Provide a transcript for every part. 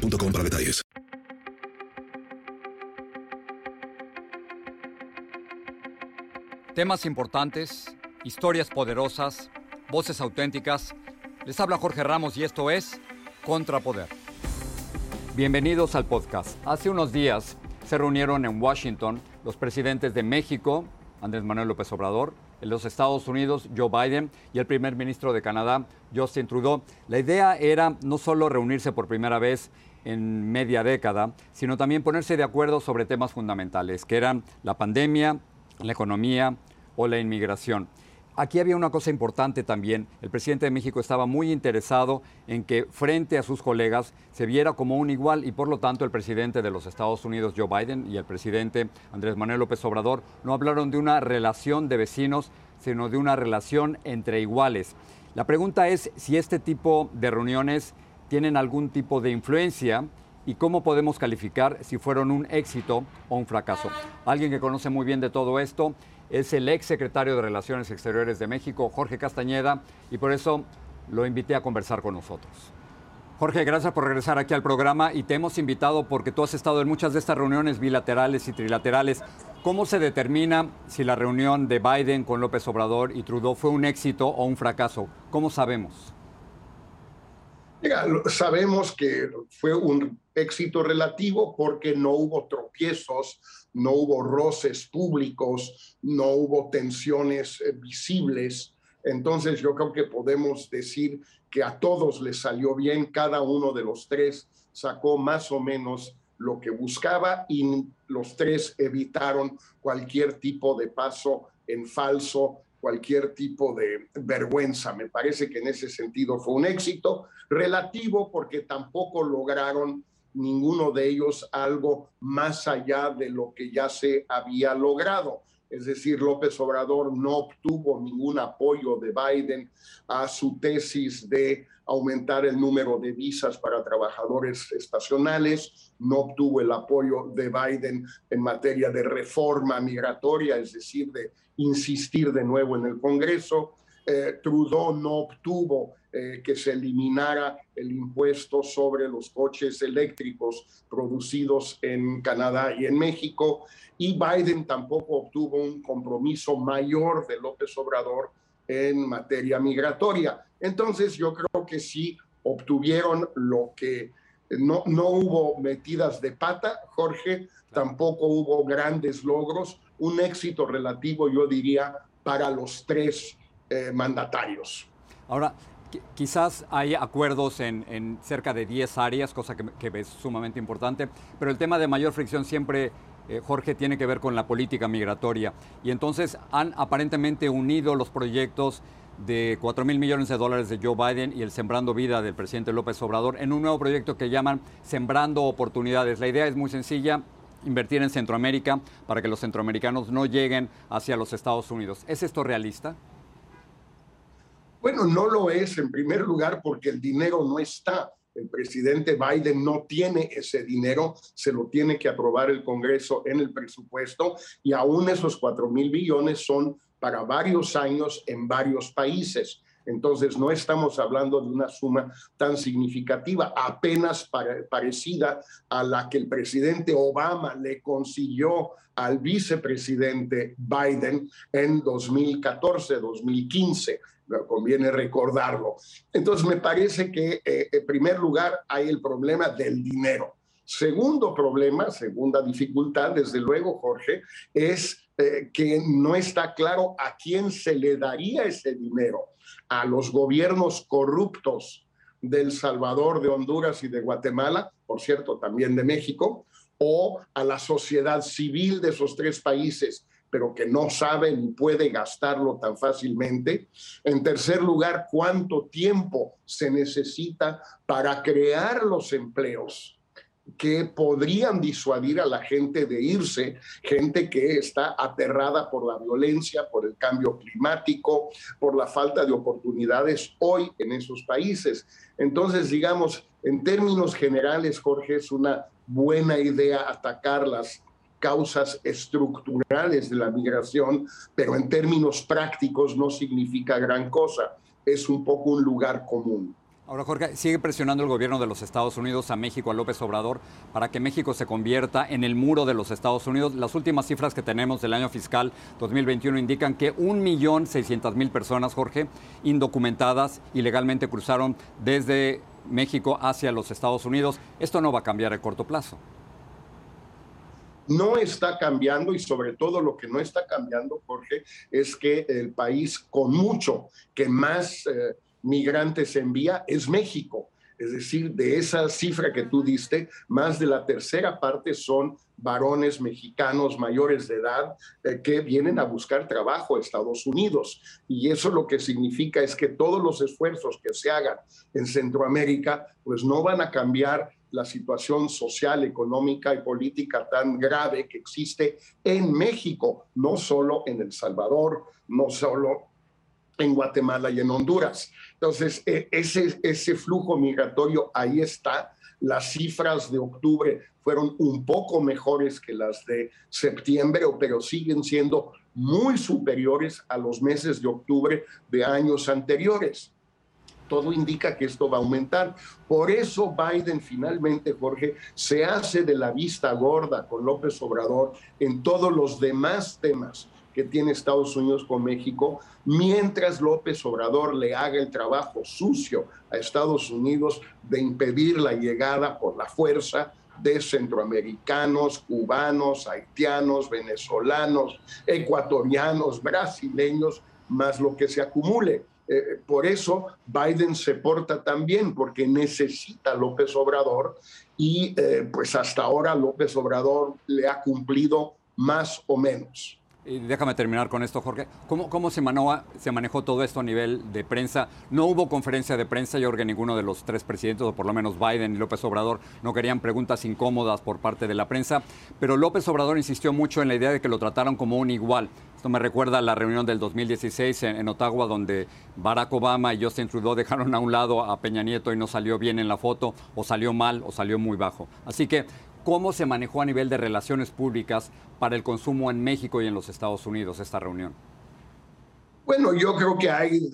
boostmobile.com para detalles. Temas importantes, historias poderosas, voces auténticas. Les habla Jorge Ramos y esto es Contrapoder. Bienvenidos al podcast. Hace unos días se reunieron en Washington los presidentes de México, Andrés Manuel López Obrador, en los Estados Unidos, Joe Biden, y el primer ministro de Canadá, Justin Trudeau. La idea era no solo reunirse por primera vez en media década, sino también ponerse de acuerdo sobre temas fundamentales, que eran la pandemia, la economía o la inmigración. Aquí había una cosa importante también. El presidente de México estaba muy interesado en que frente a sus colegas se viera como un igual y por lo tanto el presidente de los Estados Unidos, Joe Biden, y el presidente Andrés Manuel López Obrador no hablaron de una relación de vecinos, sino de una relación entre iguales. La pregunta es si este tipo de reuniones tienen algún tipo de influencia y cómo podemos calificar si fueron un éxito o un fracaso. Alguien que conoce muy bien de todo esto es el ex secretario de Relaciones Exteriores de México, Jorge Castañeda, y por eso lo invité a conversar con nosotros. Jorge, gracias por regresar aquí al programa y te hemos invitado porque tú has estado en muchas de estas reuniones bilaterales y trilaterales. ¿Cómo se determina si la reunión de Biden con López Obrador y Trudeau fue un éxito o un fracaso? ¿Cómo sabemos? Sabemos que fue un éxito relativo porque no hubo tropiezos, no hubo roces públicos, no hubo tensiones eh, visibles. Entonces yo creo que podemos decir que a todos les salió bien, cada uno de los tres sacó más o menos lo que buscaba y los tres evitaron cualquier tipo de paso en falso cualquier tipo de vergüenza. Me parece que en ese sentido fue un éxito relativo porque tampoco lograron ninguno de ellos algo más allá de lo que ya se había logrado. Es decir, López Obrador no obtuvo ningún apoyo de Biden a su tesis de aumentar el número de visas para trabajadores estacionales, no obtuvo el apoyo de Biden en materia de reforma migratoria, es decir, de insistir de nuevo en el Congreso. Eh, Trudeau no obtuvo eh, que se eliminara el impuesto sobre los coches eléctricos producidos en Canadá y en México, y Biden tampoco obtuvo un compromiso mayor de López Obrador en materia migratoria. Entonces yo creo que sí obtuvieron lo que no, no hubo metidas de pata, Jorge, tampoco hubo grandes logros, un éxito relativo, yo diría, para los tres eh, mandatarios. Ahora, quizás hay acuerdos en, cerca de 10 áreas, cosa que, es sumamente importante, pero el tema de mayor fricción siempre, eh, Jorge, tiene que ver con la política migratoria. Y entonces han aparentemente unido los proyectos de 4 mil millones de dólares de Joe Biden y el Sembrando Vida del presidente López Obrador en un nuevo proyecto que llaman Sembrando Oportunidades. La idea es muy sencilla, invertir en Centroamérica para que los centroamericanos no lleguen hacia los Estados Unidos. ¿Es esto realista? Bueno, no lo es en primer lugar porque el dinero no está. El presidente Biden no tiene ese dinero, se lo tiene que aprobar el Congreso en el presupuesto y aún esos 4 mil billones son para varios años en varios países. Entonces, no estamos hablando de una suma tan significativa, apenas parecida a la que el presidente Obama le consiguió al vicepresidente Biden en 2014, 2015 conviene recordarlo. Entonces, me parece que eh, en primer lugar hay el problema del dinero. Segundo problema, segunda dificultad, desde luego, Jorge, es eh, que no está claro a quién se le daría ese dinero. A los gobiernos corruptos de El Salvador, de Honduras y de Guatemala, por cierto, también de México, o a la sociedad civil de esos tres países pero que no sabe ni puede gastarlo tan fácilmente. En tercer lugar, cuánto tiempo se necesita para crear los empleos que podrían disuadir a la gente de irse, gente que está aterrada por la violencia, por el cambio climático, por la falta de oportunidades hoy en esos países. Entonces, digamos, en términos generales, Jorge, es una buena idea atacar las causas estructurales de la migración, pero en términos prácticos no significa gran cosa. Es un poco un lugar común. Ahora, Jorge, sigue presionando el gobierno de los Estados Unidos a México, a López Obrador, para que México se convierta en el muro de los Estados Unidos. Las últimas cifras que tenemos del año fiscal 2021 indican que 1.600.000 personas, Jorge, indocumentadas, ilegalmente cruzaron desde México hacia los Estados Unidos. Esto no va a cambiar a corto plazo. No está cambiando y sobre todo lo que no está cambiando, Jorge, es que el país con mucho que más... Eh, migrantes envía es México. Es decir, de esa cifra que tú diste, más de la tercera parte son varones mexicanos mayores de edad eh, que vienen a buscar trabajo a Estados Unidos. Y eso lo que significa es que todos los esfuerzos que se hagan en Centroamérica, pues no van a cambiar la situación social, económica y política tan grave que existe en México, no solo en El Salvador, no solo en Guatemala y en Honduras. Entonces, e, ese, ese flujo migratorio ahí está. Las cifras de octubre fueron un poco mejores que las de septiembre, pero siguen siendo muy superiores a los meses de octubre de años anteriores. Todo indica que esto va a aumentar. Por eso Biden finalmente, Jorge, se hace de la vista gorda con López Obrador en todos los demás temas que tiene Estados Unidos con México, mientras López Obrador le haga el trabajo sucio a Estados Unidos de impedir la llegada por la fuerza de centroamericanos, cubanos, haitianos, venezolanos, ecuatorianos, brasileños, más lo que se acumule. Eh, por eso Biden se porta tan bien, porque necesita López Obrador y eh, pues hasta ahora López Obrador le ha cumplido más o menos. Y déjame terminar con esto, Jorge. ¿Cómo, se, manejó, se manejó todo esto a nivel de prensa? No hubo conferencia de prensa, yo creo que ninguno de los tres presidentes, o por lo menos Biden y López Obrador, no querían preguntas incómodas por parte de la prensa, pero López Obrador insistió mucho en la idea de que lo trataron como un igual. Esto me recuerda a la reunión del 2016 en, en Ottawa, donde Barack Obama y Justin Trudeau dejaron a un lado a Peña Nieto y no salió bien en la foto, o salió mal, o salió muy bajo. Así que ¿Cómo se manejó a nivel de relaciones públicas para el consumo en México y en los Estados Unidos esta reunión? Bueno, yo creo que hay,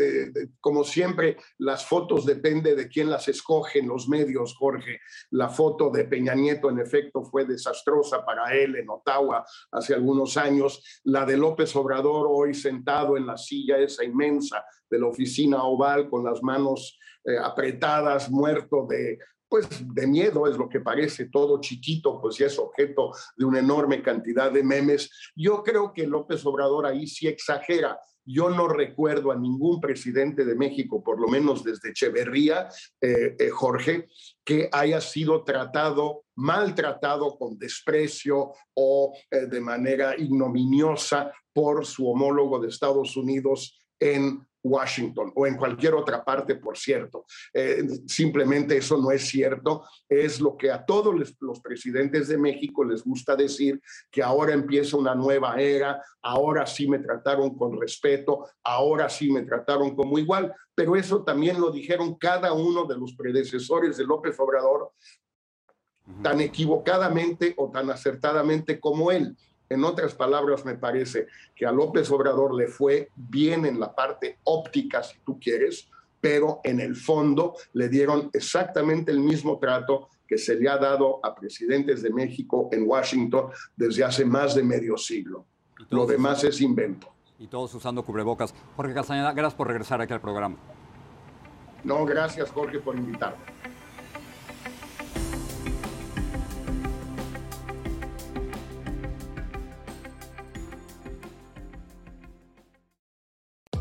como siempre, las fotos depende de quién las escoge en los medios, Jorge. La foto de Peña Nieto, en efecto, fue desastrosa para él en Ottawa hace algunos años. La de López Obrador, hoy sentado en la silla esa inmensa de la oficina oval, con las manos eh, apretadas, muerto de, pues de miedo es lo que parece, todo chiquito, pues ya es objeto de una enorme cantidad de memes. Yo creo que López Obrador ahí sí exagera. Yo no recuerdo a ningún presidente de México, por lo menos desde Echeverría, eh, eh, Jorge, que haya sido tratado, maltratado con desprecio o eh, de manera ignominiosa por su homólogo de Estados Unidos en Washington o en cualquier otra parte, por cierto. Eh, simplemente eso no es cierto. Es lo que a todos los, presidentes de México les gusta decir, que ahora empieza una nueva era, ahora sí me trataron con respeto, ahora sí me trataron como igual. Pero eso también lo dijeron cada uno de los predecesores de López Obrador tan equivocadamente o tan acertadamente como él. En otras palabras, me parece que a López Obrador le fue bien en la parte óptica, si tú quieres, pero en el fondo le dieron exactamente el mismo trato que se le ha dado a presidentes de México en Washington desde hace más de medio siglo. Lo demás es invento. Y todos usando cubrebocas. Jorge Castañeda, gracias por regresar aquí al programa. No, gracias Jorge por invitarme.